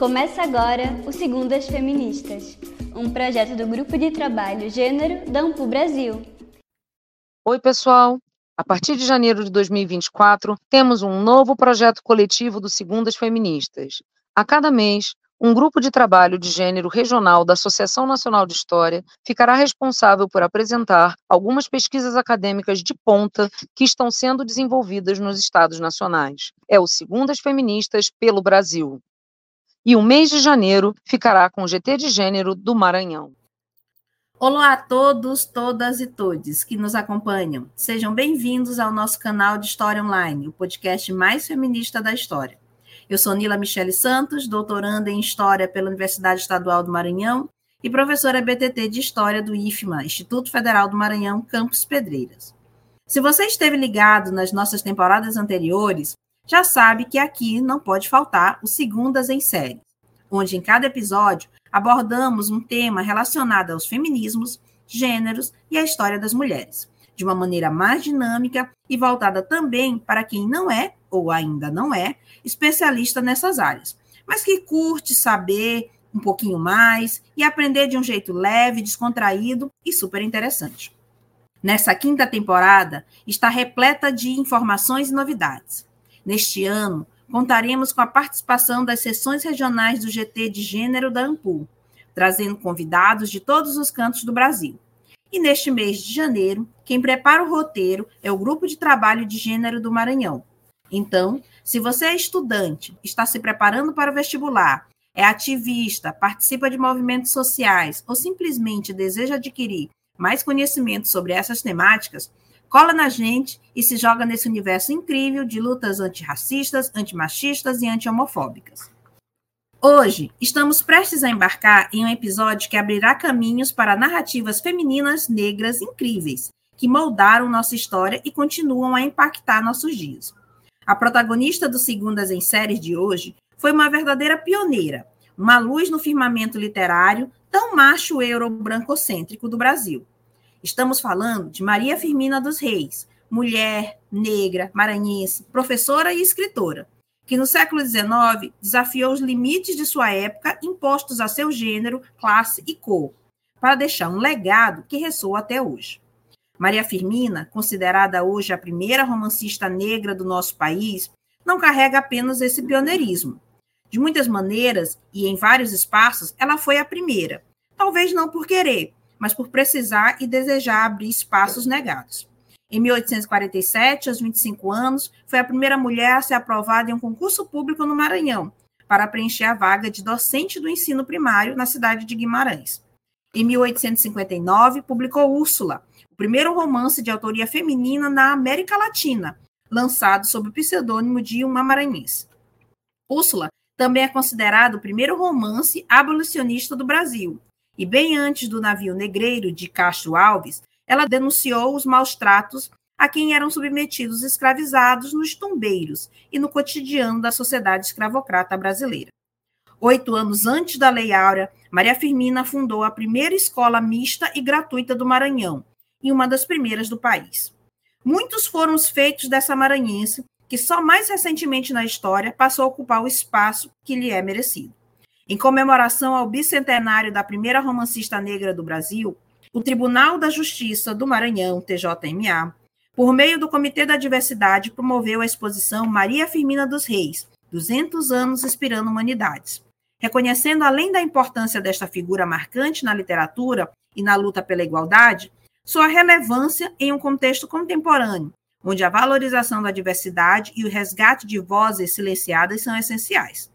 Começa agora o Segundas Feministas, um projeto do Grupo de Trabalho Gênero da Ampu Brasil. Oi, pessoal! A partir de janeiro de 2024, temos um novo projeto coletivo do Segundas Feministas. A cada mês, um grupo de trabalho de gênero regional da Associação Nacional de História ficará responsável por apresentar algumas pesquisas acadêmicas de ponta que estão sendo desenvolvidas nos estados nacionais. É o Segundas Feministas pelo Brasil. E o mês de janeiro ficará com o GT de Gênero do Maranhão. Olá a todos, todas e todes que nos acompanham. Sejam bem-vindos ao nosso canal de História Online, o podcast mais feminista da história. Eu sou Nila Michele Santos, doutoranda em História pela Universidade Estadual do Maranhão e professora BTT de História do IFMA, Instituto Federal do Maranhão, Campus Pedreiras. Se você esteve ligado nas nossas temporadas anteriores, já sabe que aqui não pode faltar o Segundas em Série, onde em cada episódio abordamos um tema relacionado aos feminismos, gêneros e a história das mulheres, de uma maneira mais dinâmica e voltada também para quem não é ou ainda não é, especialista nessas áreas, mas que curte saber um pouquinho mais e aprender de um jeito leve, descontraído e super interessante. Nessa quinta temporada, está repleta de informações e novidades. Neste ano, contaremos com a participação das sessões regionais do GT de Gênero da Ampul, trazendo convidados de todos os cantos do Brasil. E neste mês de janeiro, quem prepara o roteiro é o Grupo de Trabalho de Gênero do Maranhão, então, se você é estudante, está se preparando para o vestibular, é ativista, participa de movimentos sociais ou simplesmente deseja adquirir mais conhecimento sobre essas temáticas, cola na gente e se joga nesse universo incrível de lutas antirracistas, antimachistas e anti-homofóbicas. Hoje, estamos prestes a embarcar em um episódio que abrirá caminhos para narrativas femininas negras incríveis, que moldaram nossa história e continuam a impactar nossos dias. A protagonista do Segundas em Séries de hoje foi uma verdadeira pioneira, uma luz no firmamento literário tão macho euro-brancocêntrico do Brasil. Estamos falando de Maria Firmina dos Reis, mulher, negra, maranhense, professora e escritora, que no século XIX desafiou os limites de sua época impostos a seu gênero, classe e cor, para deixar um legado que ressoa até hoje. Maria Firmina, considerada hoje a primeira romancista negra do nosso país, não carrega apenas esse pioneirismo. De muitas maneiras e em vários espaços, ela foi a primeira. Talvez não por querer, mas por precisar e desejar abrir espaços negados. Em 1847, aos 25 anos, foi a primeira mulher a ser aprovada em um concurso público no Maranhão, para preencher a vaga de docente do ensino primário na cidade de Guimarães. Em 1859, publicou Úrsula, primeiro romance de autoria feminina na América Latina, lançado sob o pseudônimo de uma maranhense. Úrsula também é considerado o primeiro romance abolicionista do Brasil, e bem antes do navio negreiro de Castro Alves, ela denunciou os maus tratos a quem eram submetidos escravizados nos tumbeiros e no cotidiano da sociedade escravocrata brasileira. Oito anos antes da Lei Áurea, Maria Firmina fundou a primeira escola mista e gratuita do Maranhão, e uma das primeiras do país. Muitos foram os feitos dessa maranhense, que só mais recentemente na história passou a ocupar o espaço que lhe é merecido. Em comemoração ao bicentenário da primeira romancista negra do Brasil, o Tribunal da Justiça do Maranhão, TJMA, por meio do Comitê da Diversidade, promoveu a exposição Maria Firmina dos Reis, 200 anos inspirando humanidades. Reconhecendo, além da importância desta figura marcante na literatura e na luta pela igualdade, sua relevância em um contexto contemporâneo, onde a valorização da diversidade e o resgate de vozes silenciadas são essenciais.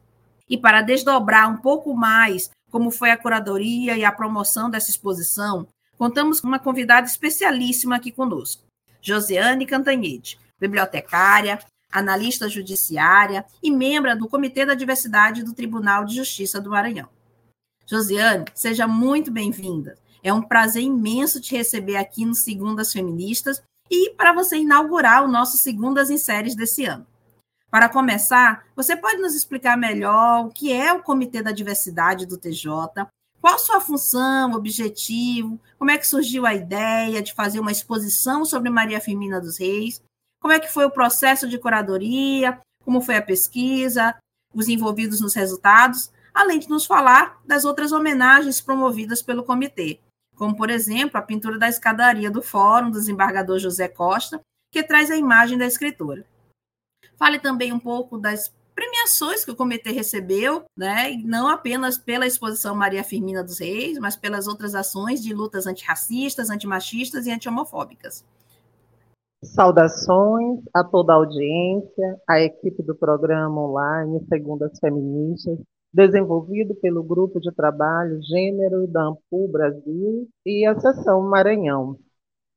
E para desdobrar um pouco mais como foi a curadoria e a promoção dessa exposição, contamos com uma convidada especialíssima aqui conosco, Josiane Cantanhede, bibliotecária, analista judiciária e membro do Comitê da Diversidade do Tribunal de Justiça do Maranhão. Josiane, seja muito bem-vinda. É um prazer imenso te receber aqui no Segundas Feministas e para você inaugurar o nosso Segundas em Séries desse ano. Para começar, você pode nos explicar melhor o que é o Comitê da Diversidade do TJ, qual sua função, objetivo, como é que surgiu a ideia de fazer uma exposição sobre Maria Firmina dos Reis, como é que foi o processo de curadoria, como foi a pesquisa, os envolvidos nos resultados, além de nos falar das outras homenagens promovidas pelo comitê, como, por exemplo, a pintura da escadaria do Fórum do desembargador José Costa, que traz a imagem da escritora. Fale também um pouco das premiações que o comitê recebeu, né, não apenas pela exposição Maria Firmina dos Reis, mas pelas outras ações de lutas antirracistas, antimachistas e anti-homofóbicas. Saudações a toda a audiência, a equipe do programa online Segundas Feministas, desenvolvido pelo Grupo de Trabalho Gênero da Ampul Brasil e a Seção Maranhão.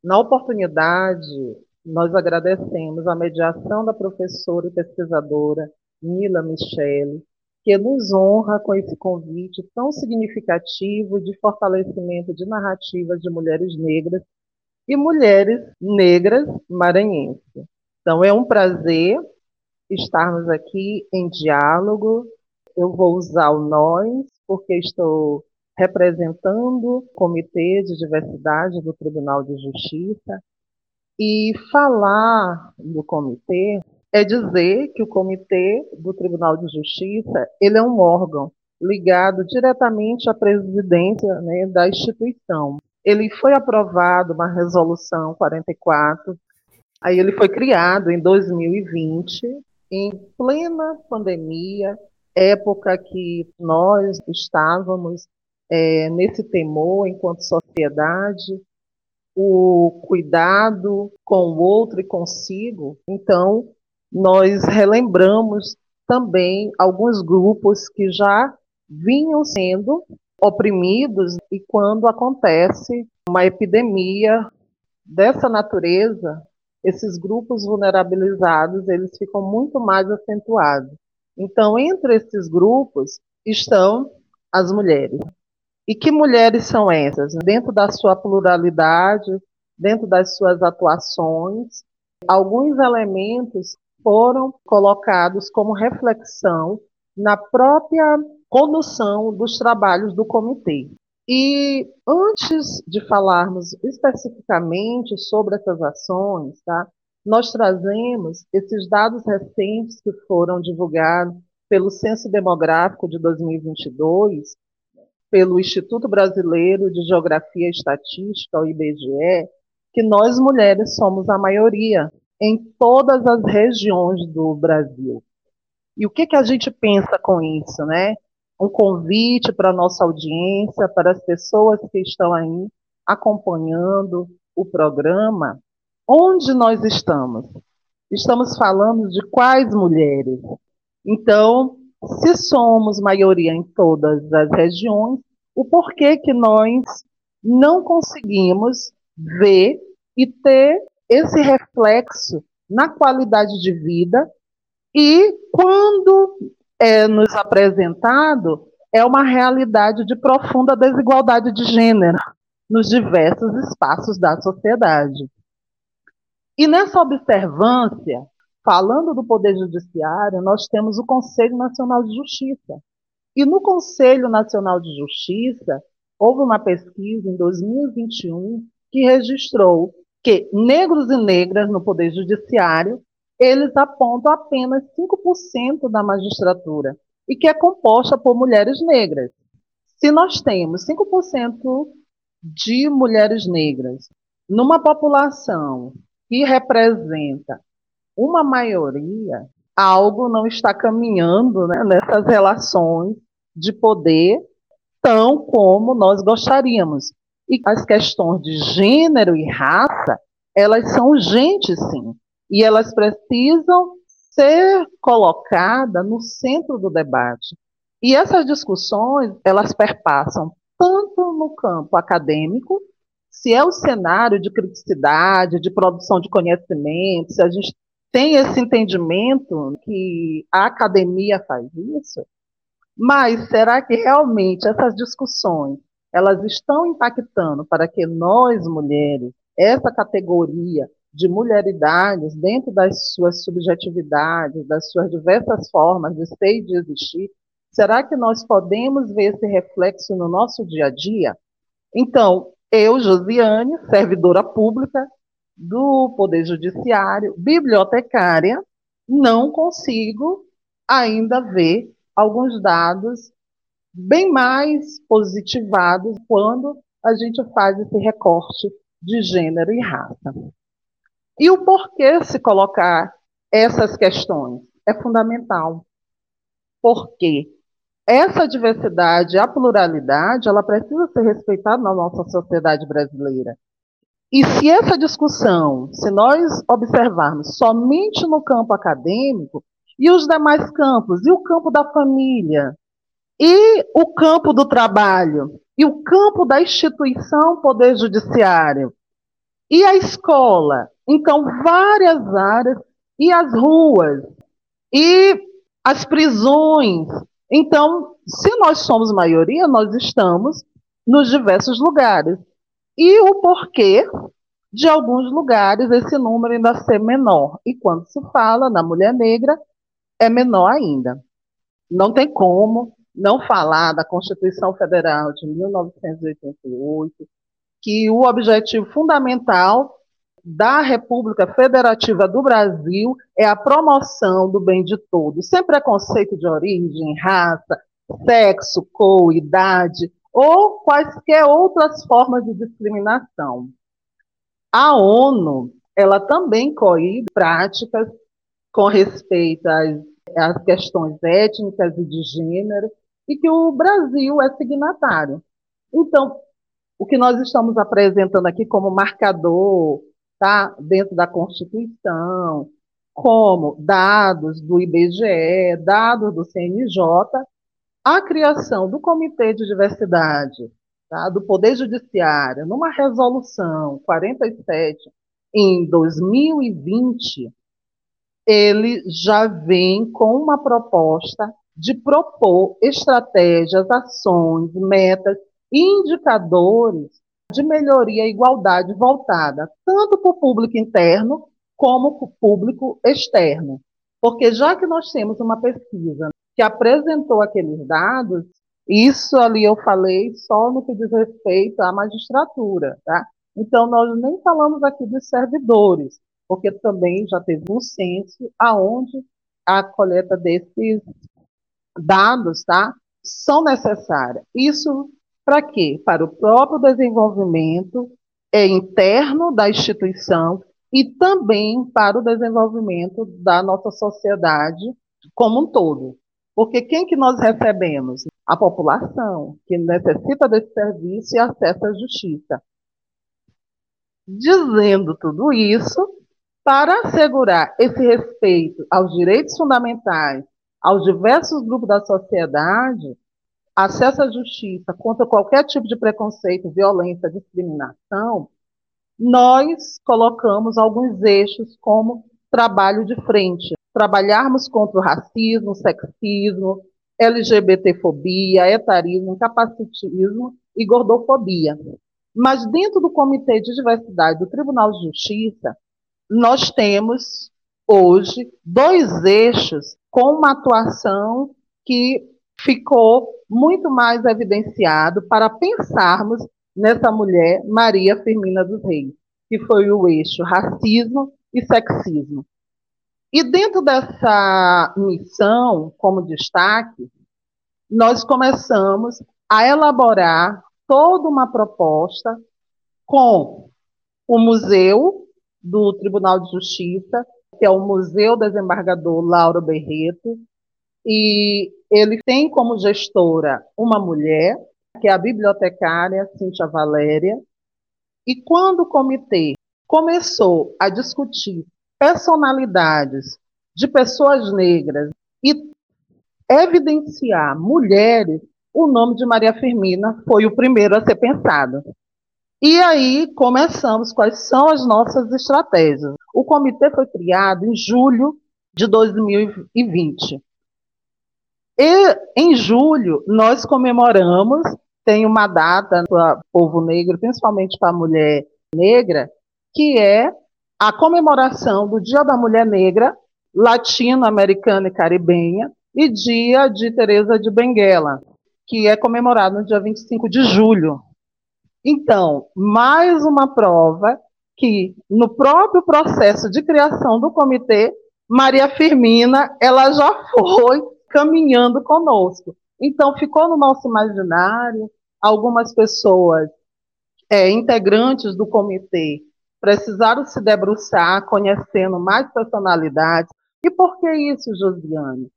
Na oportunidade, nós agradecemos a mediação da professora e pesquisadora Nila Michele, que nos honra com esse convite tão significativo de fortalecimento de narrativas de mulheres negras e mulheres negras maranhenses. Então, é um prazer estarmos aqui em diálogo eu vou usar o nós, porque estou representando o Comitê de Diversidade do Tribunal de Justiça. E falar do comitê é dizer que o Comitê do Tribunal de Justiça ele é um órgão ligado diretamente à presidência né, da instituição. Ele foi aprovado uma resolução 44, aí ele foi criado em 2020, em plena pandemia, época que nós estávamos é, nesse temor enquanto sociedade, o cuidado com o outro e consigo. Então, nós relembramos também alguns grupos que já vinham sendo oprimidos e quando acontece uma epidemia dessa natureza, esses grupos vulnerabilizados, eles ficam muito mais acentuados. Então, entre esses grupos estão as mulheres. E que mulheres são essas? Dentro da sua pluralidade, dentro das suas atuações, alguns elementos foram colocados como reflexão na própria condução dos trabalhos do comitê. E antes de falarmos especificamente sobre essas ações, tá, nós trazemos esses dados recentes que foram divulgados pelo Censo Demográfico de 2022, pelo Instituto Brasileiro de Geografia e Estatística, o IBGE, que nós mulheres somos a maioria em todas as regiões do Brasil. E o que, que a gente pensa com isso, né? Um convite para a nossa audiência, para as pessoas que estão aí acompanhando o programa, Onde nós estamos? Estamos falando de quais mulheres? Então, se somos maioria em todas as regiões, o porquê que nós não conseguimos ver e ter esse reflexo na qualidade de vida e quando é nos apresentado é uma realidade de profunda desigualdade de gênero nos diversos espaços da sociedade. E nessa observância, falando do Poder Judiciário, nós temos o Conselho Nacional de Justiça. E no Conselho Nacional de Justiça, houve uma pesquisa em 2021 que registrou que negros e negras no Poder Judiciário, eles apontam apenas 5% da magistratura, e que é composta por mulheres negras. Se nós temos 5% de mulheres negras numa população que representa uma maioria, algo não está caminhando né, nessas relações de poder tão como nós gostaríamos. E as questões de gênero e raça, elas são urgentes, sim. E elas precisam ser colocadas no centro do debate. E essas discussões, elas perpassam tanto no campo acadêmico, se é o cenário de criticidade, de produção de conhecimento, se a gente tem esse entendimento que a academia faz isso, mas será que realmente essas discussões elas estão impactando para que nós mulheres, essa categoria de mulheridades, dentro das suas subjetividades, das suas diversas formas de ser e de existir, será que nós podemos ver esse reflexo no nosso dia a dia? Então, eu, Josiane, servidora pública do Poder Judiciário, bibliotecária, não consigo ainda ver alguns dados bem mais positivados quando a gente faz esse recorte de gênero e raça. E o porquê se colocar essas questões é fundamental. Porque essa diversidade, a pluralidade, ela precisa ser respeitada na nossa sociedade brasileira. E se essa discussão, se nós observarmos somente no campo acadêmico, e os demais campos, e o campo da família, e o campo do trabalho, e o campo da instituição Poder Judiciário, e a escola, então várias áreas, e as ruas, e as prisões. Então, se nós somos maioria, nós estamos nos diversos lugares e o porquê de alguns lugares esse número ainda ser menor. E quando se fala na mulher negra, é menor ainda. Não tem como não falar da Constituição Federal de 1988, que o objetivo fundamental da República Federativa do Brasil é a promoção do bem de todos, sem preconceito de origem, raça, sexo, cor, idade, ou quaisquer outras formas de discriminação. A ONU, ela também coíbe práticas com respeito às, às questões étnicas e de gênero, e que o Brasil é signatário. Então, o que nós estamos apresentando aqui como marcador, tá, dentro da Constituição, como dados do IBGE, dados do CNJ, a criação do Comitê de Diversidade, tá, do Poder Judiciário, numa resolução 47 em 2020, ele já vem com uma proposta de propor estratégias, ações, metas e indicadores de melhoria e igualdade voltada tanto para o público interno como para o público externo. Porque já que nós temos uma pesquisa que apresentou aqueles dados, isso ali eu falei só no que diz respeito à magistratura, tá? Então, nós nem falamos aqui dos servidores, porque também já teve um censo aonde a coleta desses dados, tá? São necessárias. Isso para quê? Para o próprio desenvolvimento é, interno da instituição e também para o desenvolvimento da nossa sociedade como um todo. Porque quem que nós recebemos? A população, que necessita desse serviço e acesso à justiça. Dizendo tudo isso, para assegurar esse respeito aos direitos fundamentais, aos diversos grupos da sociedade, acesso à justiça contra qualquer tipo de preconceito, violência, discriminação, nós colocamos alguns eixos como trabalho de frente, trabalharmos contra o racismo, sexismo, LGBTfobia, etarismo, capacitismo e gordofobia. Mas dentro do Comitê de Diversidade do Tribunal de Justiça, nós temos hoje dois eixos com uma atuação que ficou muito mais evidenciado para pensarmos nessa mulher, Maria Firmina dos Reis, que foi o eixo racismo e sexismo. E dentro dessa missão, como destaque, nós começamos a elaborar toda uma proposta com o Museu do Tribunal de Justiça, que é o Museu Desembargador Lauro Berreto, e ele tem como gestora uma mulher, que é a bibliotecária Cíntia Valéria, e quando o comitê começou a discutir personalidades de pessoas negras e evidenciar mulheres, o nome de Maria Firmina foi o primeiro a ser pensado. E aí começamos quais são as nossas estratégias. O comitê foi criado em julho de 2020. E em julho nós comemoramos, tem uma data para o povo negro, principalmente para a mulher negra, que é a comemoração do Dia da Mulher Negra, latino-americana e caribenha, e Dia de Teresa de Benguela, que é comemorado no dia 25 de julho. Então, mais uma prova que no próprio processo de criação do comitê, Maria Firmina, ela já foi caminhando conosco. Então, ficou no nosso imaginário. Algumas pessoas, é, integrantes do comitê, precisaram se debruçar, conhecendo mais personalidades. E por que isso, Josiane?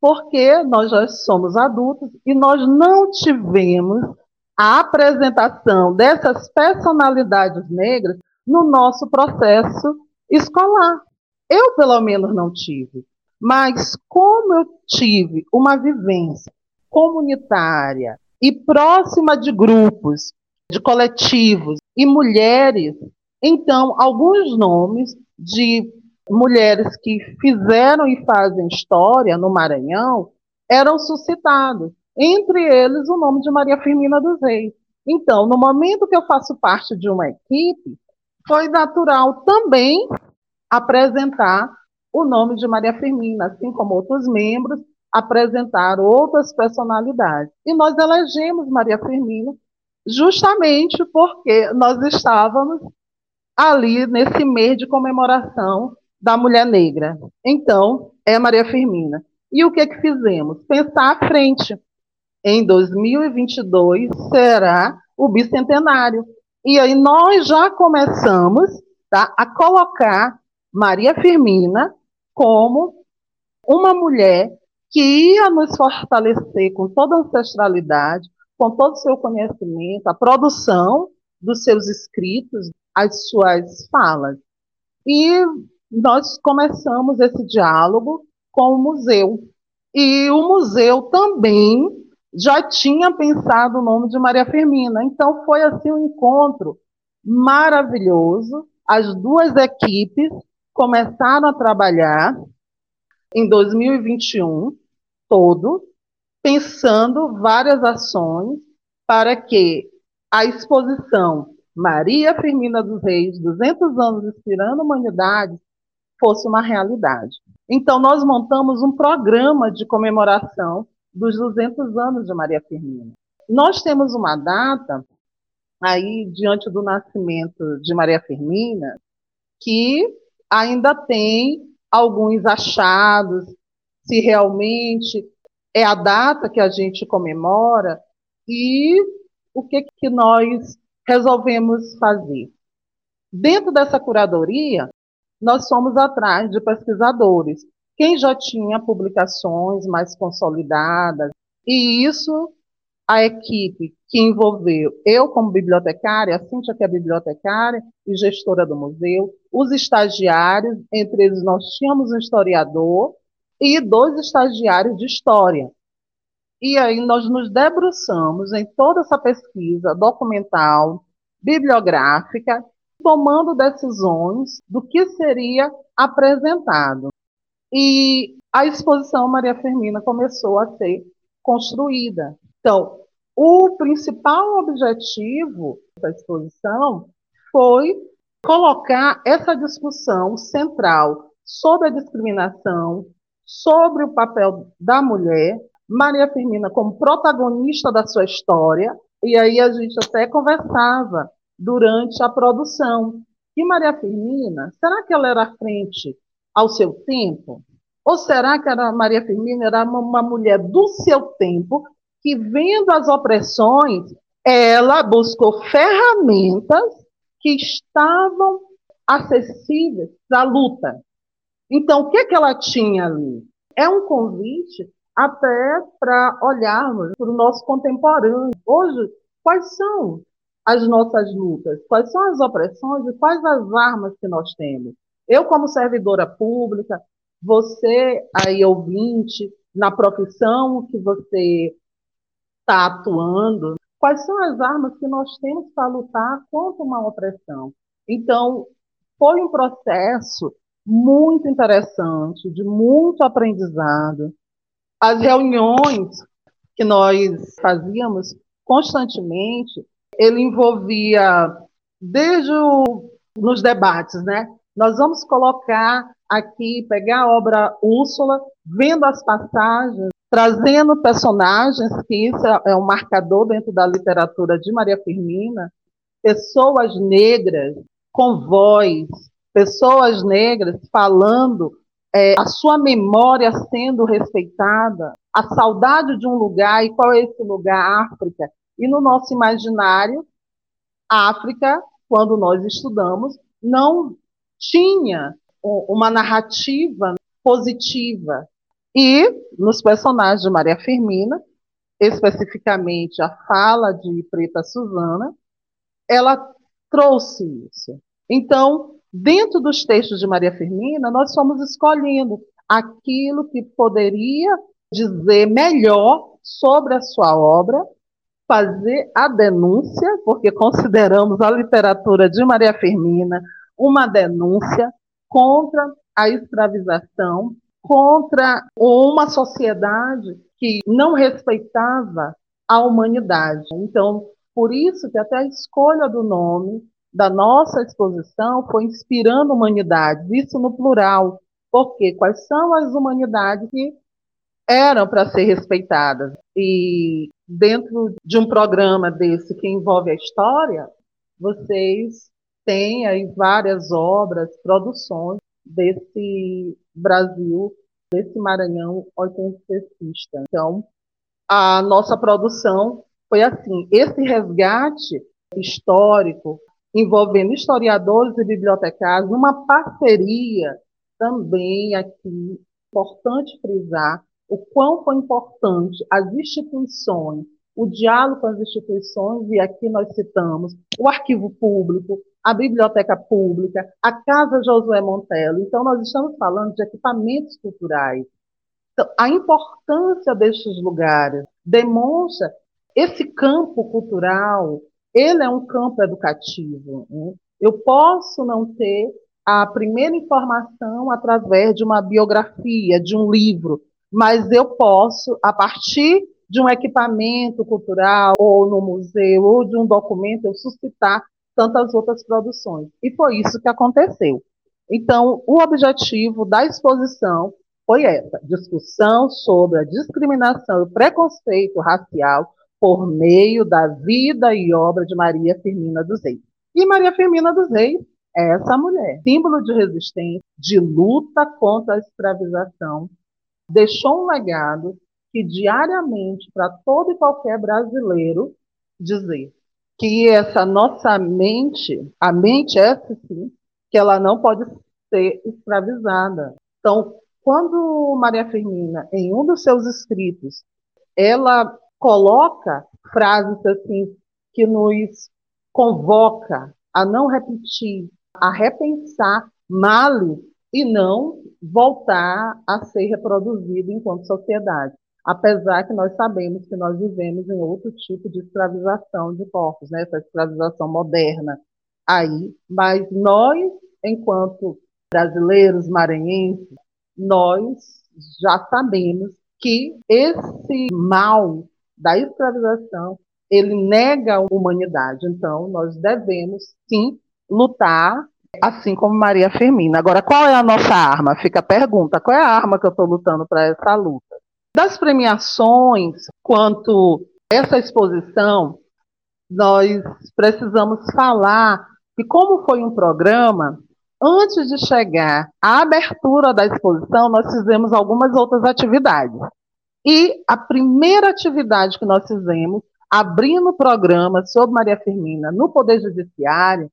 Porque nós já somos adultos e nós não tivemos a apresentação dessas personalidades negras no nosso processo escolar. Eu, pelo menos, não tive. Mas, como eu tive uma vivência comunitária e próxima de grupos, de coletivos e mulheres, então, alguns nomes de mulheres que fizeram e fazem história no Maranhão eram suscitados. Entre eles, o nome de Maria Firmina dos Reis. Então, no momento que eu faço parte de uma equipe, foi natural também apresentar o nome de Maria Firmina, assim como outros membros apresentaram outras personalidades. E nós elegemos Maria Firmina justamente porque nós estávamos ali nesse mês de comemoração da mulher negra. Então, é Maria Firmina. E o que que fizemos? Pensar à frente. Em 2022 será o bicentenário. E aí nós já começamos tá, a colocar Maria Firmina como uma mulher que ia nos fortalecer com toda a ancestralidade, com todo o seu conhecimento, a produção dos seus escritos, as suas falas. E nós começamos esse diálogo com o museu. E o museu também já tinha pensado o nome de Maria Firmina. Então foi assim um encontro maravilhoso. As duas equipes começaram a trabalhar em 2021 todo, pensando várias ações para que a exposição Maria Firmina dos Reis, 200 anos inspirando a humanidade, fosse uma realidade. Então, nós montamos um programa de comemoração dos 200 anos de Maria Firmina. Nós temos uma data aí diante do nascimento de Maria Firmina que ainda tem alguns achados se realmente é a data que a gente comemora e o que que nós resolvemos fazer. Dentro dessa curadoria, nós fomos atrás de pesquisadores, quem já tinha publicações mais consolidadas, e isso a equipe que envolveu eu como bibliotecária, a Cíntia que é bibliotecária e gestora do museu, os estagiários, entre eles nós tínhamos um historiador e dois estagiários de história. E aí nós nos debruçamos em toda essa pesquisa documental, bibliográfica, tomando decisões do que seria apresentado. E a exposição Maria Firmina começou a ser construída. Então, o principal objetivo da exposição foi colocar essa discussão central sobre a discriminação, sobre o papel da mulher, Maria Firmina como protagonista da sua história, e aí a gente até conversava durante a produção. E Maria Firmina, será que ela era frente ao seu tempo? Ou será que a Maria Firmina era uma mulher do seu tempo que, vendo as opressões, ela buscou ferramentas que estavam acessíveis à luta. Então, o que, que ela tinha ali? É um convite até para olharmos para o nosso contemporâneo. Hoje, quais são as nossas lutas? Quais são as opressões e quais as armas que nós temos? Eu, como servidora pública, você aí ouvinte, na profissão que você está atuando, quais são as armas que nós temos para lutar contra uma opressão? Então, foi um processo muito interessante, de muito aprendizado. As reuniões que nós fazíamos constantemente, ele envolvia desde o, nos debates, né? Nós vamos colocar aqui, pegar a obra Úrsula, vendo as passagens, trazendo personagens, que isso é, é um marcador dentro da literatura de Maria Firmina, pessoas negras com voz, pessoas negras falando é, a sua memória sendo respeitada, a saudade de um lugar, e qual é esse lugar? África. E no nosso imaginário, África, quando nós estudamos, não tinha uma narrativa positiva. E nos personagens de Maria Firmina, especificamente a fala de Preta Suzana, ela trouxe isso. Então, dentro dos textos de Maria Firmina, nós fomos escolhendo aquilo que poderia dizer melhor sobre a sua obra, fazer a denúncia, porque consideramos a literatura de Maria Firmina uma denúncia contra a escravização, contra uma sociedade que não respeitava a humanidade. Então, por isso que até a escolha do nome da nossa exposição foi inspirando humanidades, isso no plural. Porque quais são as humanidades que eram para ser respeitadas? E dentro de um programa desse que envolve a história, vocês têm aí várias obras, produções desse Brasil, desse Maranhão oitentecista. Então, a nossa produção foi assim, esse resgate histórico envolvendo historiadores e bibliotecários, uma parceria também aqui, importante frisar o quão foi importante as instituições, o diálogo com as instituições, e aqui nós citamos o arquivo público, a biblioteca pública, a Casa Josué Montello. Então, nós estamos falando de equipamentos culturais. Então, a importância destes lugares demonstra esse campo cultural, ele é um campo educativo. Né? Eu posso não ter a primeira informação através de uma biografia, de um livro, mas eu posso, a partir de um equipamento cultural, ou no museu, ou de um documento, eu suscitar tantas outras produções. E foi isso que aconteceu. Então, o objetivo da exposição foi essa: discussão sobre a discriminação e o preconceito racial por meio da vida e obra de Maria Firmina dos Reis. E Maria Firmina dos Reis é essa mulher, símbolo de resistência, de luta contra a escravização, deixou um legado que diariamente, para todo e qualquer brasileiro, dizer que essa nossa mente, a mente é essa sim, que ela não pode ser escravizada. Então, quando Maria Firmina, em um dos seus escritos, ela coloca frases assim que nos convoca a não repetir, a repensar males e não voltar a ser reproduzido enquanto sociedade. Apesar que nós sabemos que nós vivemos em outro tipo de escravização de corpos, né? essa escravização moderna aí, mas nós, enquanto brasileiros, maranhenses, nós já sabemos que esse mal da escravização, ele nega a humanidade. Então, nós devemos, sim, lutar, assim como Maria Firmina. Agora, qual é a nossa arma? Fica a pergunta: qual é a arma que eu estou lutando para essa luta? Das premiações, quanto essa exposição, nós precisamos falar que, como foi um programa, antes de chegar à abertura da exposição, nós fizemos algumas outras atividades. E a primeira atividade que nós fizemos, abrindo o programa sobre Maria Firmina no Poder Judiciário,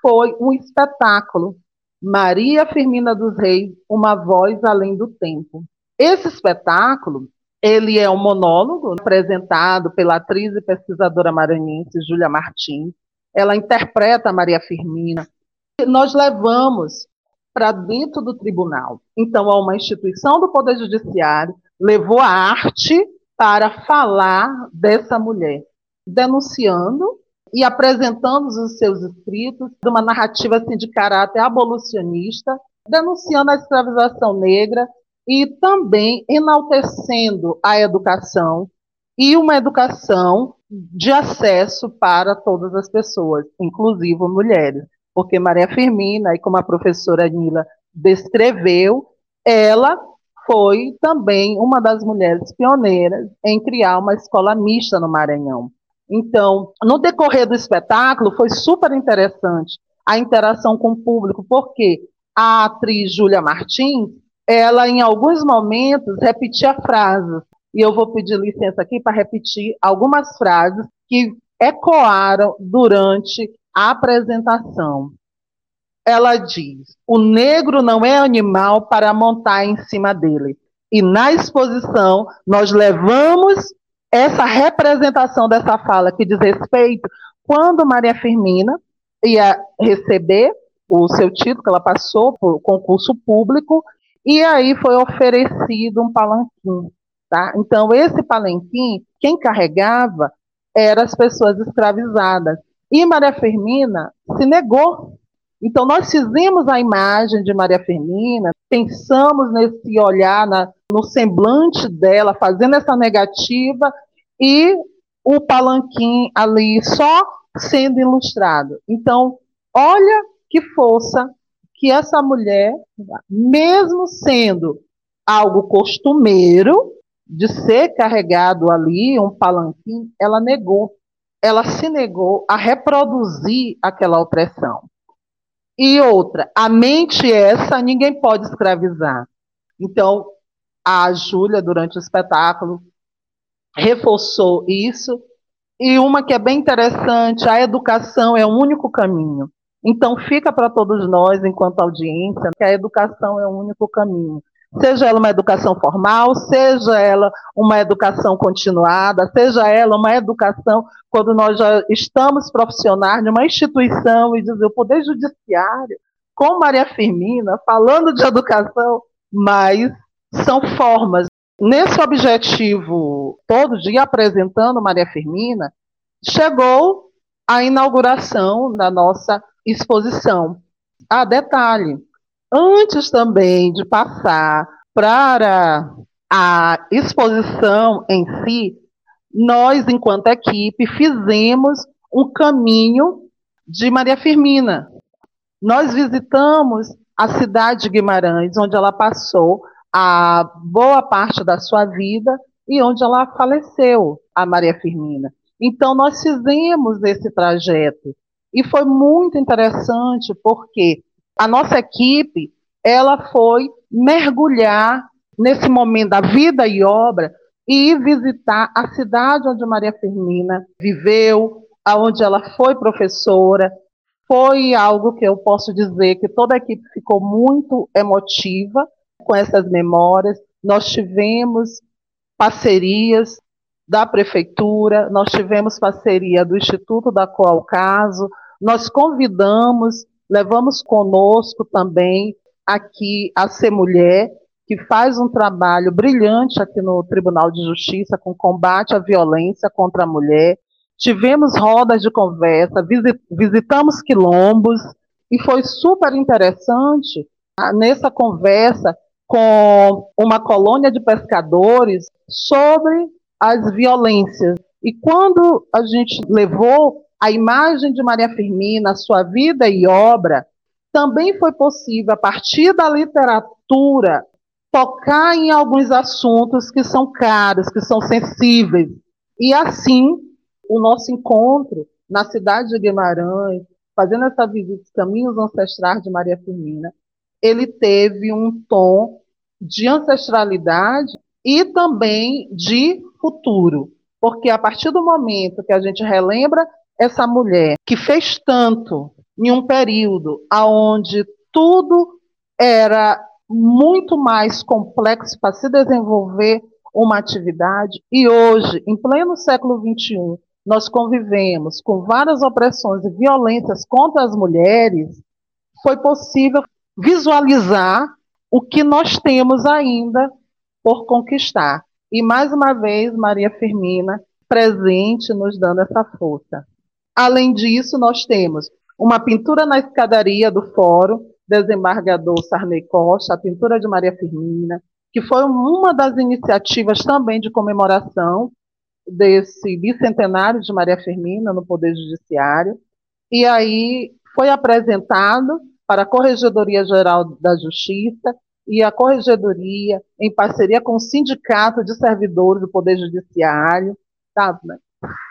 foi um espetáculo, Maria Firmina dos Reis, Uma Voz Além do Tempo. Esse espetáculo, ele é um monólogo apresentado pela atriz e pesquisadora maranhense Júlia Martins. Ela interpreta a Maria Firmina. Nós levamos para dentro do tribunal. Então, é uma instituição do Poder Judiciário levou a arte para falar dessa mulher, denunciando e apresentando os seus escritos de uma narrativa assim, de caráter abolicionista, denunciando a escravização negra e também enaltecendo a educação e uma educação de acesso para todas as pessoas, inclusive mulheres, porque Maria Firmina, e como a professora Nila descreveu, ela foi também uma das mulheres pioneiras em criar uma escola mista no Maranhão. Então, no decorrer do espetáculo, foi super interessante a interação com o público, porque a atriz Júlia Martins, ela em alguns momentos repetia frases. E eu vou pedir licença aqui para repetir algumas frases que ecoaram durante a apresentação. Ela diz: o negro não é animal para montar em cima dele. E na exposição, nós levamos essa representação dessa fala que diz respeito quando Maria Firmina ia receber o seu título, que ela passou por concurso público, e aí foi oferecido um palanquim. Tá? Então, esse palanquim, quem carregava eram as pessoas escravizadas. E Maria Firmina se negou. Então, nós fizemos a imagem de Maria Firmina, pensamos nesse olhar, na, no semblante dela, fazendo essa negativa, e o palanquim ali só sendo ilustrado. Então, olha que força que essa mulher, mesmo sendo algo costumeiro, de ser carregado ali um palanquim, ela negou. Ela se negou a reproduzir aquela opressão. E outra, a mente essa ninguém pode escravizar. Então, a Júlia, durante o espetáculo, reforçou isso. E uma que é bem interessante, a educação é o único caminho. Então, fica para todos nós, enquanto audiência, que a educação é o único caminho. Seja ela uma educação formal, seja ela uma educação continuada, seja ela uma educação quando nós já estamos profissionais de uma instituição e dizer o Poder Judiciário, com Maria Firmina, falando de educação, mas são formas. Nesse objetivo todo de ir apresentando Maria Firmina, chegou a inauguração da nossa exposição. Ah, detalhe, antes também de passar para a exposição em si, nós, enquanto equipe, fizemos um caminho de Maria Firmina. Nós visitamos a cidade de Guimarães, onde ela passou a boa parte da sua vida e onde ela faleceu, a Maria Firmina. Então, nós fizemos esse trajeto e foi muito interessante porque a nossa equipe ela foi mergulhar nesse momento da vida e obra e ir visitar a cidade onde Maria Firmina viveu, aonde ela foi professora. Foi algo que eu posso dizer que toda a equipe ficou muito emotiva com essas memórias. Nós tivemos parcerias da prefeitura, nós tivemos parceria do Instituto da Qual Caso, nós convidamos, levamos conosco também aqui a Ser Mulher, que faz um trabalho brilhante aqui no Tribunal de Justiça com combate à violência contra a mulher. Tivemos rodas de conversa, visitamos quilombos e foi super interessante nessa conversa com uma colônia de pescadores sobre as violências. E quando a gente levou a imagem de Maria Firmina, sua vida e obra, também foi possível, a partir da literatura, tocar em alguns assuntos que são caros, que são sensíveis. E assim, o nosso encontro na cidade de Guimarães, fazendo essa visita aos caminhos ancestrais de Maria Firmina, ele teve um tom de ancestralidade e também de futuro. Porque a partir do momento que a gente relembra essa mulher que fez tanto em um período onde tudo era muito mais complexo para se desenvolver uma atividade, e hoje, em pleno século XXI, nós convivemos com várias opressões e violências contra as mulheres, foi possível visualizar o que nós temos ainda por conquistar. E mais uma vez, Maria Firmina presente nos dando essa força. Além disso, nós temos uma pintura na escadaria do Fórum, desembargador Sarney Costa, a pintura de Maria Firmina, que foi uma das iniciativas também de comemoração desse bicentenário de Maria Firmina no Poder Judiciário. E aí foi apresentado para a Corregedoria Geral da Justiça e a Corregedoria, em parceria com o Sindicato de Servidores do Poder Judiciário, tá,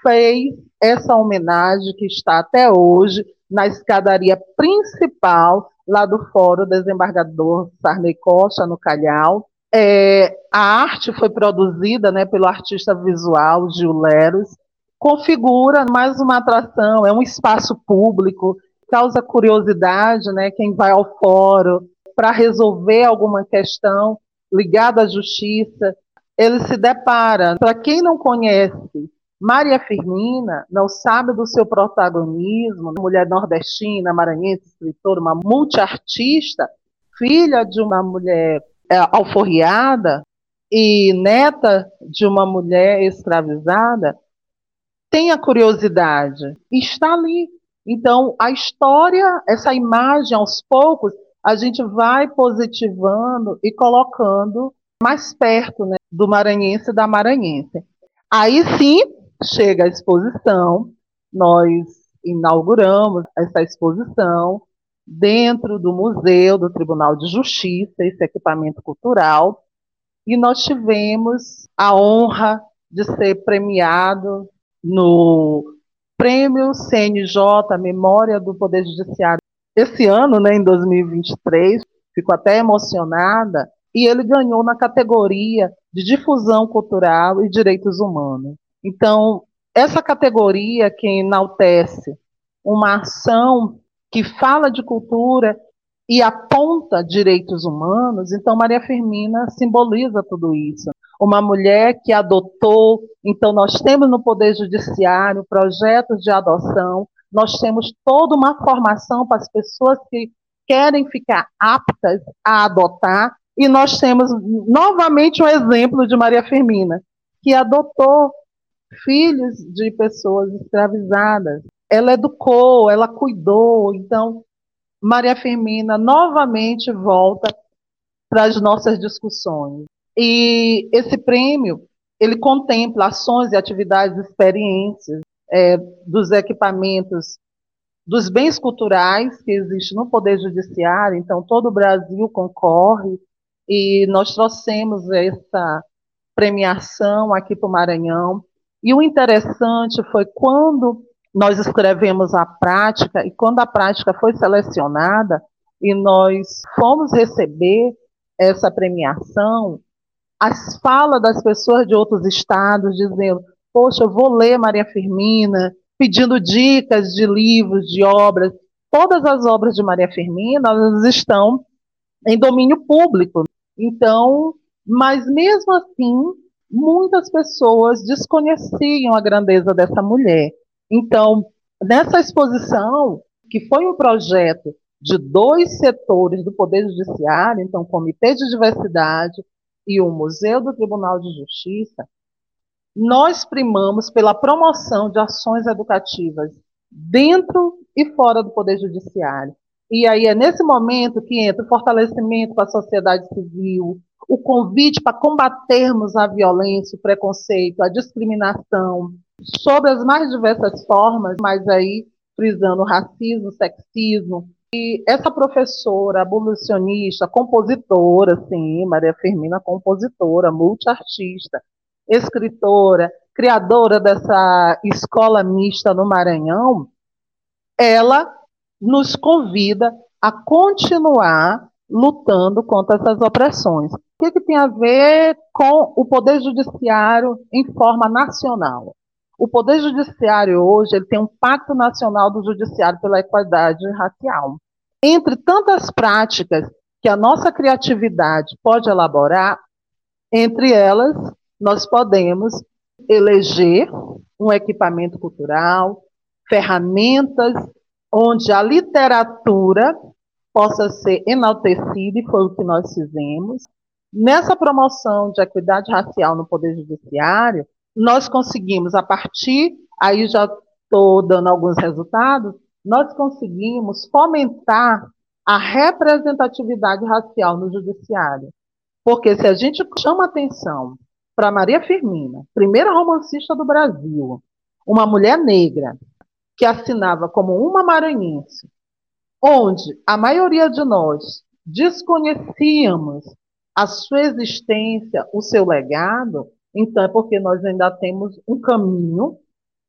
fez essa homenagem que está até hoje na escadaria principal lá do Fórum Desembargador Sarney Costa, no Calhau. É, a arte foi produzida né, pelo artista visual Gil Leros, configura mais uma atração, é um espaço público, causa curiosidade, né, quem vai ao fórum para resolver alguma questão ligada à justiça, ele se depara. Para quem não conhece Maria Firmina, não sabe do seu protagonismo, mulher nordestina, maranhense, escritora, uma multiartista, filha de uma mulher é, alforriada e neta de uma mulher escravizada, tem a curiosidade, está ali. Então, a história, essa imagem, aos poucos, a gente vai positivando e colocando mais perto né, do maranhense e da maranhense. Aí sim, chega a exposição, nós inauguramos essa exposição dentro do Museu do Tribunal de Justiça, esse equipamento cultural, e nós tivemos a honra de ser premiado no Prêmio CNJ Memória do Poder Judiciário. Esse ano, né, em 2023, fico até emocionada, e ele ganhou na categoria de difusão cultural e direitos humanos. Então, essa categoria que enaltece uma ação que fala de cultura e aponta direitos humanos, então Maria Firmina simboliza tudo isso. Uma mulher que adotou, então nós temos no Poder Judiciário projetos de adoção, nós temos toda uma formação para as pessoas que querem ficar aptas a adotar, e nós temos novamente um exemplo de Maria Firmina, que adotou filhos de pessoas escravizadas. Ela educou, ela cuidou. Então, Maria Firmina novamente volta para as nossas discussões. E esse prêmio, ele contempla ações e atividades, experiências é, dos equipamentos, dos bens culturais que existem no Poder Judiciário. Então, todo o Brasil concorre e nós trouxemos essa premiação aqui para o Maranhão. E o interessante foi quando nós escrevemos a prática, e quando a prática foi selecionada, e nós fomos receber essa premiação, as falas das pessoas de outros estados dizendo: Poxa, eu vou ler Maria Firmina, pedindo dicas de livros, de obras. Todas as obras de Maria Firmina elas estão em domínio público. Então, mas mesmo assim, muitas pessoas desconheciam a grandeza dessa mulher. Então, nessa exposição, que foi um projeto de dois setores do Poder Judiciário, então, o Comitê de Diversidade e o Museu do Tribunal de Justiça, nós primamos pela promoção de ações educativas dentro e fora do Poder Judiciário. E aí é nesse momento que entra o fortalecimento com a sociedade civil, o convite para combatermos a violência, o preconceito, a discriminação, sobre as mais diversas formas, mas aí frisando racismo, sexismo. E essa professora, abolicionista, compositora, sim, Maria Firmina, compositora, multiartista, escritora, criadora dessa escola mista no Maranhão, ela nos convida a continuar lutando contra essas opressões. O que, que, tem a ver com o poder judiciário em forma nacional? O poder judiciário hoje ele tem um pacto nacional do judiciário pela equidade racial. Entre tantas práticas que a nossa criatividade pode elaborar, entre elas nós podemos eleger um equipamento cultural, ferramentas onde a literatura possa ser enaltecida, e foi o que nós fizemos. Nessa promoção de equidade racial no Poder Judiciário, nós conseguimos, a partir, aí já estou dando alguns resultados, nós conseguimos fomentar a representatividade racial no Judiciário. Porque se a gente chama atenção para Maria Firmina, primeira romancista do Brasil, uma mulher negra, que assinava como uma maranhense, onde a maioria de nós desconhecíamos a sua existência, o seu legado, então é porque nós ainda temos um caminho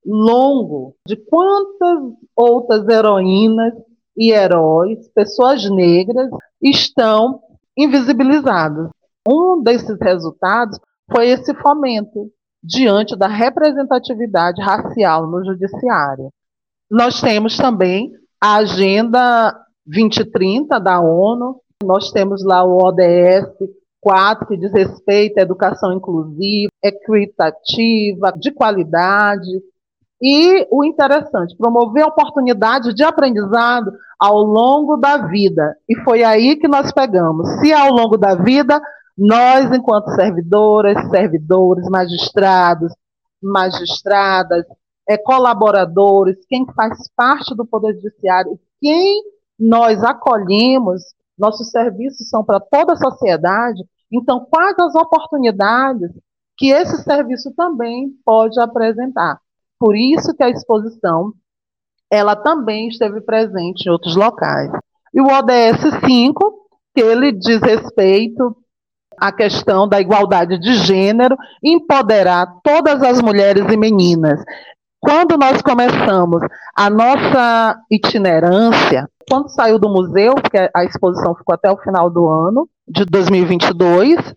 longo de quantas outras heroínas e heróis, pessoas negras, estão invisibilizados. Um desses resultados foi esse fomento diante da representatividade racial no judiciário. Nós temos também a Agenda 2030 da ONU, nós temos lá o ODS 4, que diz respeito à educação inclusiva, equitativa, de qualidade. E o interessante, promover oportunidades de aprendizado ao longo da vida. E foi aí que nós pegamos. Se ao longo da vida, nós, enquanto servidoras, servidores, magistrados, magistradas, é, colaboradores, quem faz parte do Poder Judiciário, quem nós acolhemos, nossos serviços são para toda a sociedade, então quais as oportunidades que esse serviço também pode apresentar? Por isso que a exposição ela também esteve presente em outros locais. E o ODS 5, que ele diz respeito à questão da igualdade de gênero, empoderar todas as mulheres e meninas. Quando nós começamos a nossa itinerância, quando saiu do museu, porque a exposição ficou até o final do ano de 2022,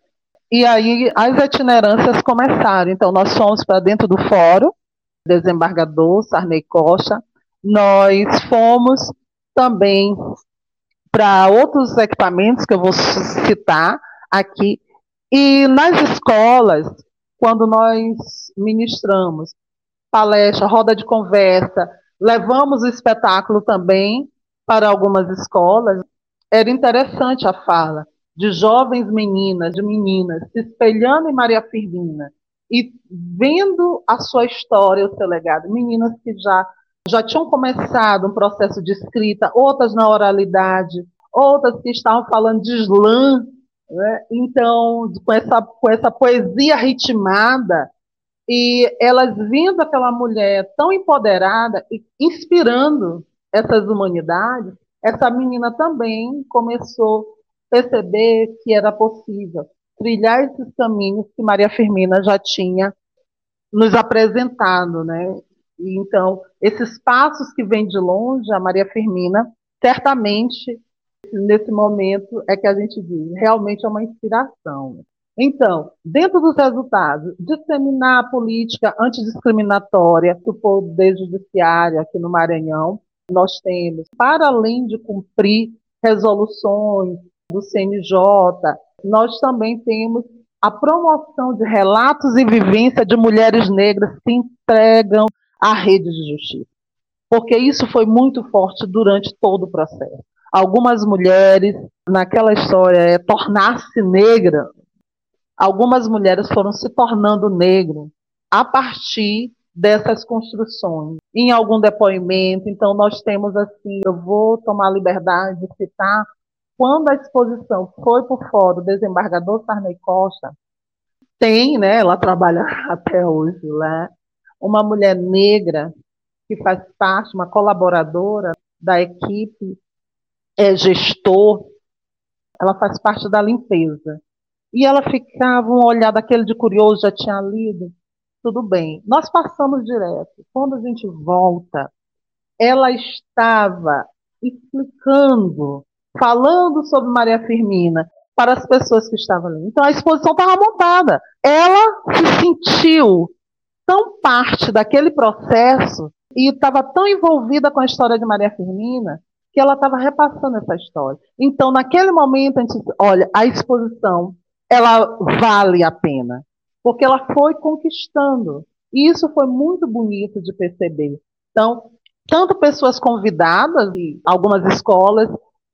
e aí as itinerâncias começaram. Então, nós fomos para dentro do fórum, desembargador Sarney Costa, nós fomos também para outros equipamentos que eu vou citar aqui, e nas escolas, quando nós ministramos palestra, roda de conversa, levamos o espetáculo também para algumas escolas. Era interessante a fala de jovens meninas, de meninas, se espelhando em Maria Firmina e vendo a sua história, o seu legado. Meninas que já, já tinham começado um processo de escrita, outras na oralidade, outras que estavam falando de slam, né? então, com essa, com essa poesia ritmada, e elas vendo aquela mulher tão empoderada e inspirando essas humanidades, essa menina também começou a perceber que era possível trilhar esses caminhos que Maria Firmina já tinha nos apresentado, né? E, então, esses passos que vêm de longe, a Maria Firmina, certamente, nesse momento, é que a gente diz, realmente é uma inspiração. Então, dentro dos resultados, disseminar a política antidiscriminatória do Poder Judiciário aqui no Maranhão, nós temos, para além de cumprir resoluções do CNJ, nós também temos a promoção de relatos e vivência de mulheres negras que entregam à rede de justiça. Porque isso foi muito forte durante todo o processo. Algumas mulheres, naquela história, é tornar-se negra, algumas mulheres foram se tornando negras a partir dessas construções. Em algum depoimento, então nós temos assim, eu vou tomar a liberdade de citar, quando a exposição foi fora do desembargador Sarney Costa, tem, né, ela trabalha até hoje lá, uma mulher negra que faz parte, uma colaboradora da equipe, é gestor, ela faz parte da limpeza. E ela ficava um olhar daquele de curioso, já tinha lido, tudo bem. Nós passamos direto. Quando a gente volta, ela estava explicando, falando sobre Maria Firmina para as pessoas que estavam ali. Então a exposição estava montada. Ela se sentiu tão parte daquele processo e estava tão envolvida com a história de Maria Firmina que ela estava repassando essa história. Então, naquele momento, a gente olha, a exposição, ela vale a pena porque ela foi conquistando. E isso foi muito bonito de perceber. Então, tanto pessoas convidadas, e algumas escolas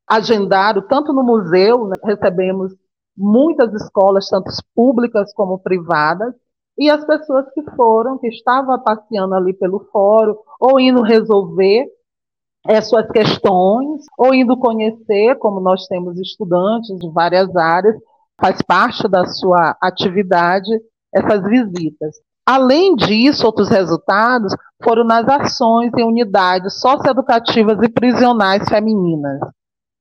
agendaram, tanto no museu, né, recebemos muitas escolas, tanto públicas como privadas, e as pessoas que foram, que estavam passeando ali pelo fórum, ou indo resolver é, suas questões, ou indo conhecer, como nós temos estudantes de várias áreas, faz parte da sua atividade essas visitas. Além disso, outros resultados foram nas ações em unidades socioeducativas e prisionais femininas.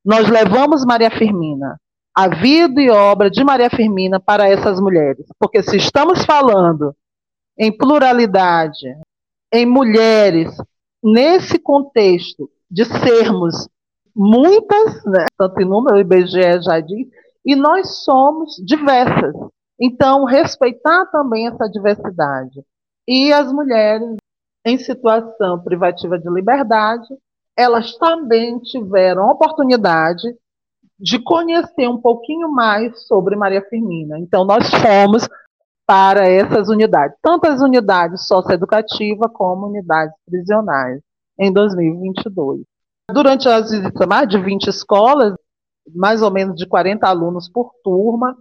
Nós levamos Maria Firmina, a vida e obra de Maria Firmina para essas mulheres. Porque se estamos falando em pluralidade, em mulheres, nesse contexto de sermos muitas, né? tanto em número, o IBGE já diz, e nós somos diversas. Então, respeitar também essa diversidade. E as mulheres em situação privativa de liberdade, elas também tiveram oportunidade de conhecer um pouquinho mais sobre Maria Firmina. Então, nós fomos para essas unidades, tanto as unidades socioeducativas como unidades prisionais, em 2022. Durante as visitas, mais de 20 escolas, mais ou menos de 40 alunos por turma.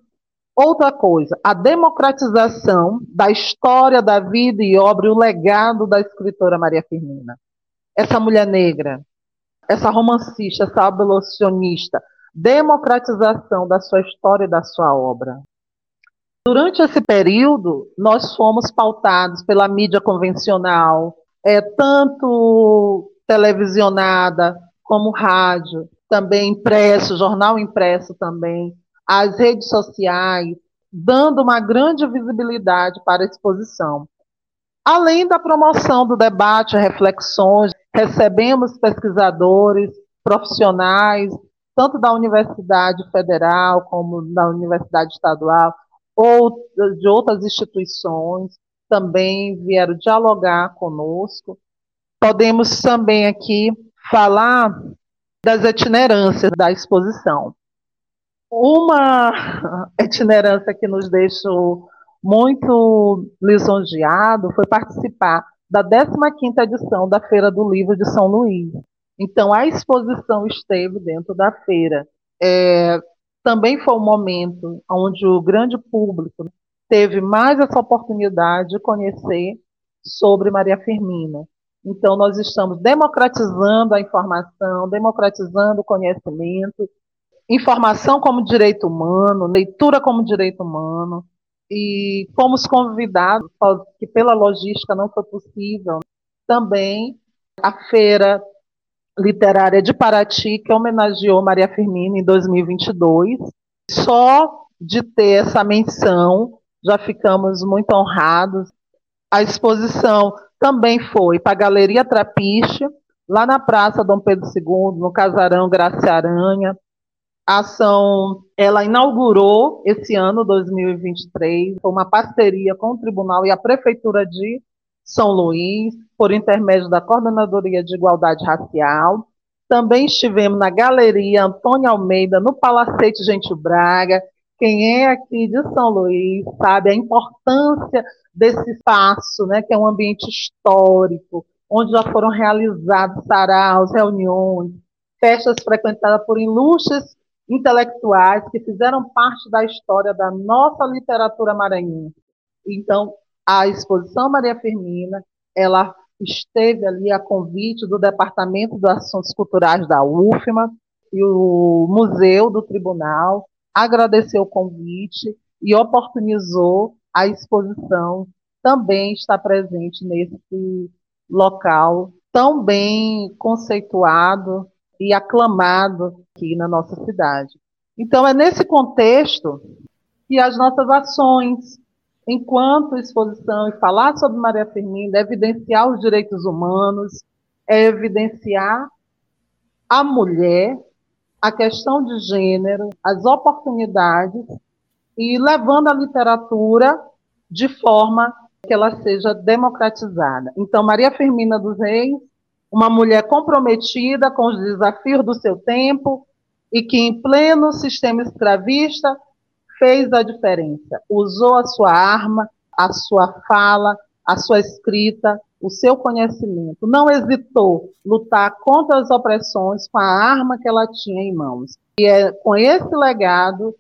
Outra coisa, a democratização da história, da vida e obra e o legado da escritora Maria Firmina. Essa mulher negra, essa romancista, essa abolicionista, democratização da sua história e da sua obra. Durante esse período, nós fomos pautados pela mídia convencional, é, tanto televisionada como rádio, também impresso, jornal impresso também, as redes sociais, dando uma grande visibilidade para a exposição. Além da promoção do debate, reflexões, recebemos pesquisadores, profissionais, tanto da Universidade Federal como da Universidade Estadual, ou de outras instituições, também vieram dialogar conosco. Podemos também aqui falar das itinerâncias da exposição. Uma itinerância que nos deixou muito lisonjeado foi participar da 15ª edição da Feira do Livro de São Luís. Então, a exposição esteve dentro da feira. É, também foi um momento onde o grande público teve mais essa oportunidade de conhecer sobre Maria Firmina. Então, nós estamos democratizando a informação, democratizando o conhecimento, informação como direito humano, leitura como direito humano, e fomos convidados, que pela logística não foi possível, também a Feira Literária de Paraty, que homenageou Maria Firmina em 2022. Só de ter essa menção, já ficamos muito honrados. A exposição também foi para a Galeria Trapiche, lá na Praça Dom Pedro II, no Casarão Graça Aranha. A ação, ela inaugurou esse ano, 2023, foi uma parceria com o Tribunal e a Prefeitura de São Luís, por intermédio da Coordenadoria de Igualdade Racial. Também estivemos na Galeria Antônio Almeida, no Palacete Gente Braga. Quem é aqui de São Luís sabe a importância desse espaço, né, que é um ambiente histórico, onde já foram realizados saraus, reuniões, festas frequentadas por ilustres intelectuais que fizeram parte da história da nossa literatura maranhense. Então, a exposição Maria Firmina, ela esteve ali a convite do Departamento de Assuntos Culturais da UFMA e o Museu do Tribunal agradeceu o convite e oportunizou a exposição também está presente nesse local tão bem conceituado e aclamado aqui na nossa cidade. Então, é nesse contexto que as nossas ações, enquanto exposição e falar sobre Maria Firmina, é evidenciar os direitos humanos, é evidenciar a mulher, a questão de gênero, as oportunidades e levando a literatura de forma que ela seja democratizada. Então, Maria Firmina dos Reis, uma mulher comprometida com os desafios do seu tempo e que, em pleno sistema escravista, fez a diferença. Usou a sua arma, a sua fala, a sua escrita, o seu conhecimento. Não hesitou lutar contra as opressões com a arma que ela tinha em mãos. E é com esse legado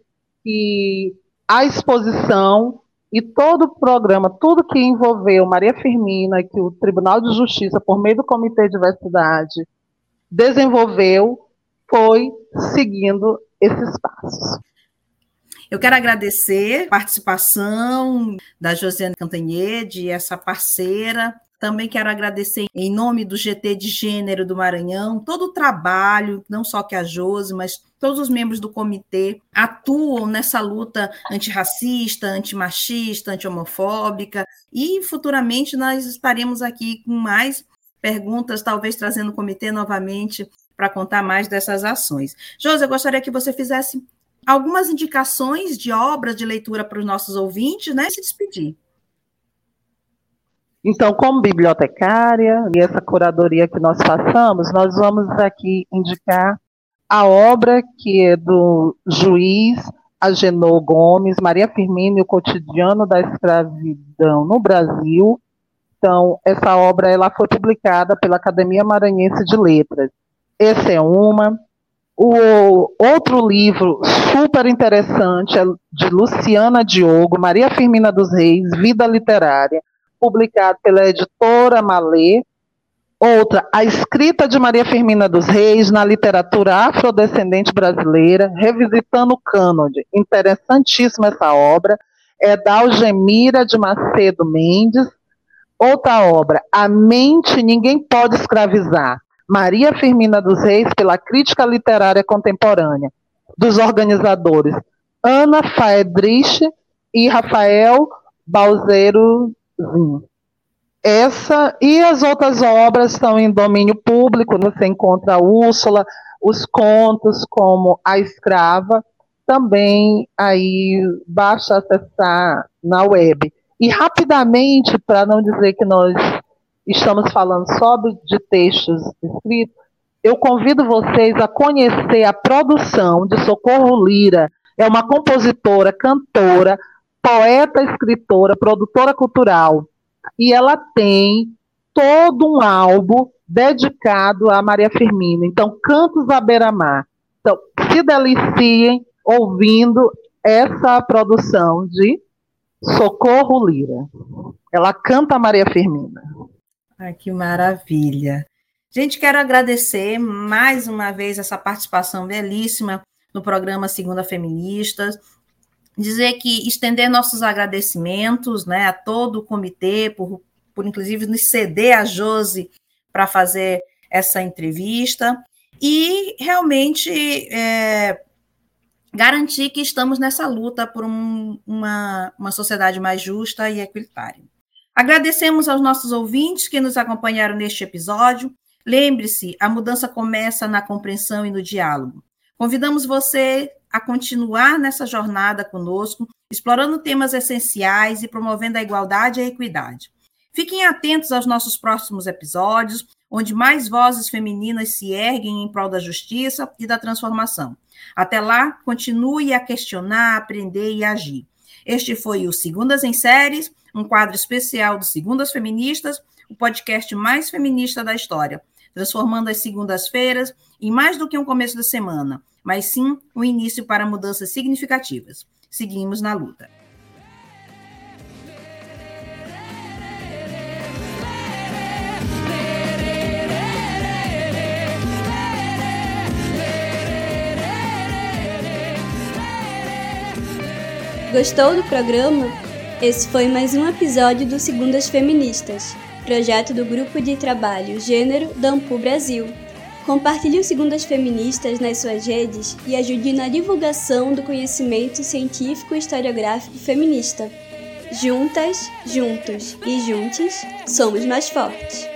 que a exposição e todo o programa, tudo que envolveu Maria Firmina, que o Tribunal de Justiça, por meio do Comitê de Diversidade, desenvolveu, foi seguindo esses passos. Eu quero agradecer a participação da Josiane Cantanhede, essa parceira também quero agradecer em nome do GT de Gênero do Maranhão, todo o trabalho, não só que a Josi, mas todos os membros do comitê atuam nessa luta antirracista, antimachista, anti-homofóbica, e futuramente nós estaremos aqui com mais perguntas, talvez trazendo o comitê novamente para contar mais dessas ações. Josi, eu gostaria que você fizesse algumas indicações de obras de leitura para os nossos ouvintes, né? Se despedir. Então, como bibliotecária e essa curadoria que nós façamos, nós vamos aqui indicar a obra que é do juiz Agenor Gomes, Maria Firmina e o cotidiano da escravidão no Brasil. Então, essa obra ela foi publicada pela Academia Maranhense de Letras. Essa é uma. O outro livro super interessante é de Luciana Diogo, Maria Firmina dos Reis, Vida Literária, publicado pela editora Malê. Outra, A Escrita de Maria Firmina dos Reis na Literatura Afrodescendente Brasileira, revisitando o cânone. Interessantíssima essa obra. É da Algemira de Macedo Mendes. Outra obra, A Mente Ninguém Pode Escravizar, Maria Firmina dos Reis, pela Crítica Literária Contemporânea, dos organizadores Ana Faedrich e Rafael Balzeiro Essa e as outras obras estão em domínio público, você encontra a Úrsula, os contos como A Escrava, também aí basta acessar na web. E rapidamente, para não dizer que nós estamos falando só de textos escritos, eu convido vocês a conhecer a produção de Socorro Lira. É uma compositora, cantora, poeta, escritora, produtora cultural. E ela tem todo um álbum dedicado a Maria Firmina. Então, Cantos à Beira-Mar. Então, se deliciem ouvindo essa produção de Socorro Lira. Ela canta Maria Firmina. Ai, que maravilha. Gente, quero agradecer mais uma vez essa participação belíssima no programa Segunda Feministas. Dizer que estender nossos agradecimentos né, a todo o comitê, por, por inclusive nos ceder a Josi para fazer essa entrevista. E realmente é, garantir que estamos nessa luta por um, uma, uma sociedade mais justa e equilitária. Agradecemos aos nossos ouvintes que nos acompanharam neste episódio. Lembre-se, a mudança começa na compreensão e no diálogo. Convidamos você a continuar nessa jornada conosco, explorando temas essenciais e promovendo a igualdade e a equidade. Fiquem atentos aos nossos próximos episódios, onde mais vozes femininas se erguem em prol da justiça e da transformação. Até lá, continue a questionar, aprender e agir. Este foi o Segundas em Séries, um quadro especial do Segundas Feministas, o podcast mais feminista da história, transformando as segundas-feiras em mais do que um começo da semana, mas sim um início para mudanças significativas. Seguimos na luta. Gostou do programa? Esse foi mais um episódio do Segundas Feministas, projeto do Grupo de Trabalho Gênero da Ampu Brasil. Compartilhe o Segundas Feministas nas suas redes e ajude na divulgação do conhecimento científico e historiográfico feminista. Juntas, juntos e juntos, somos mais fortes.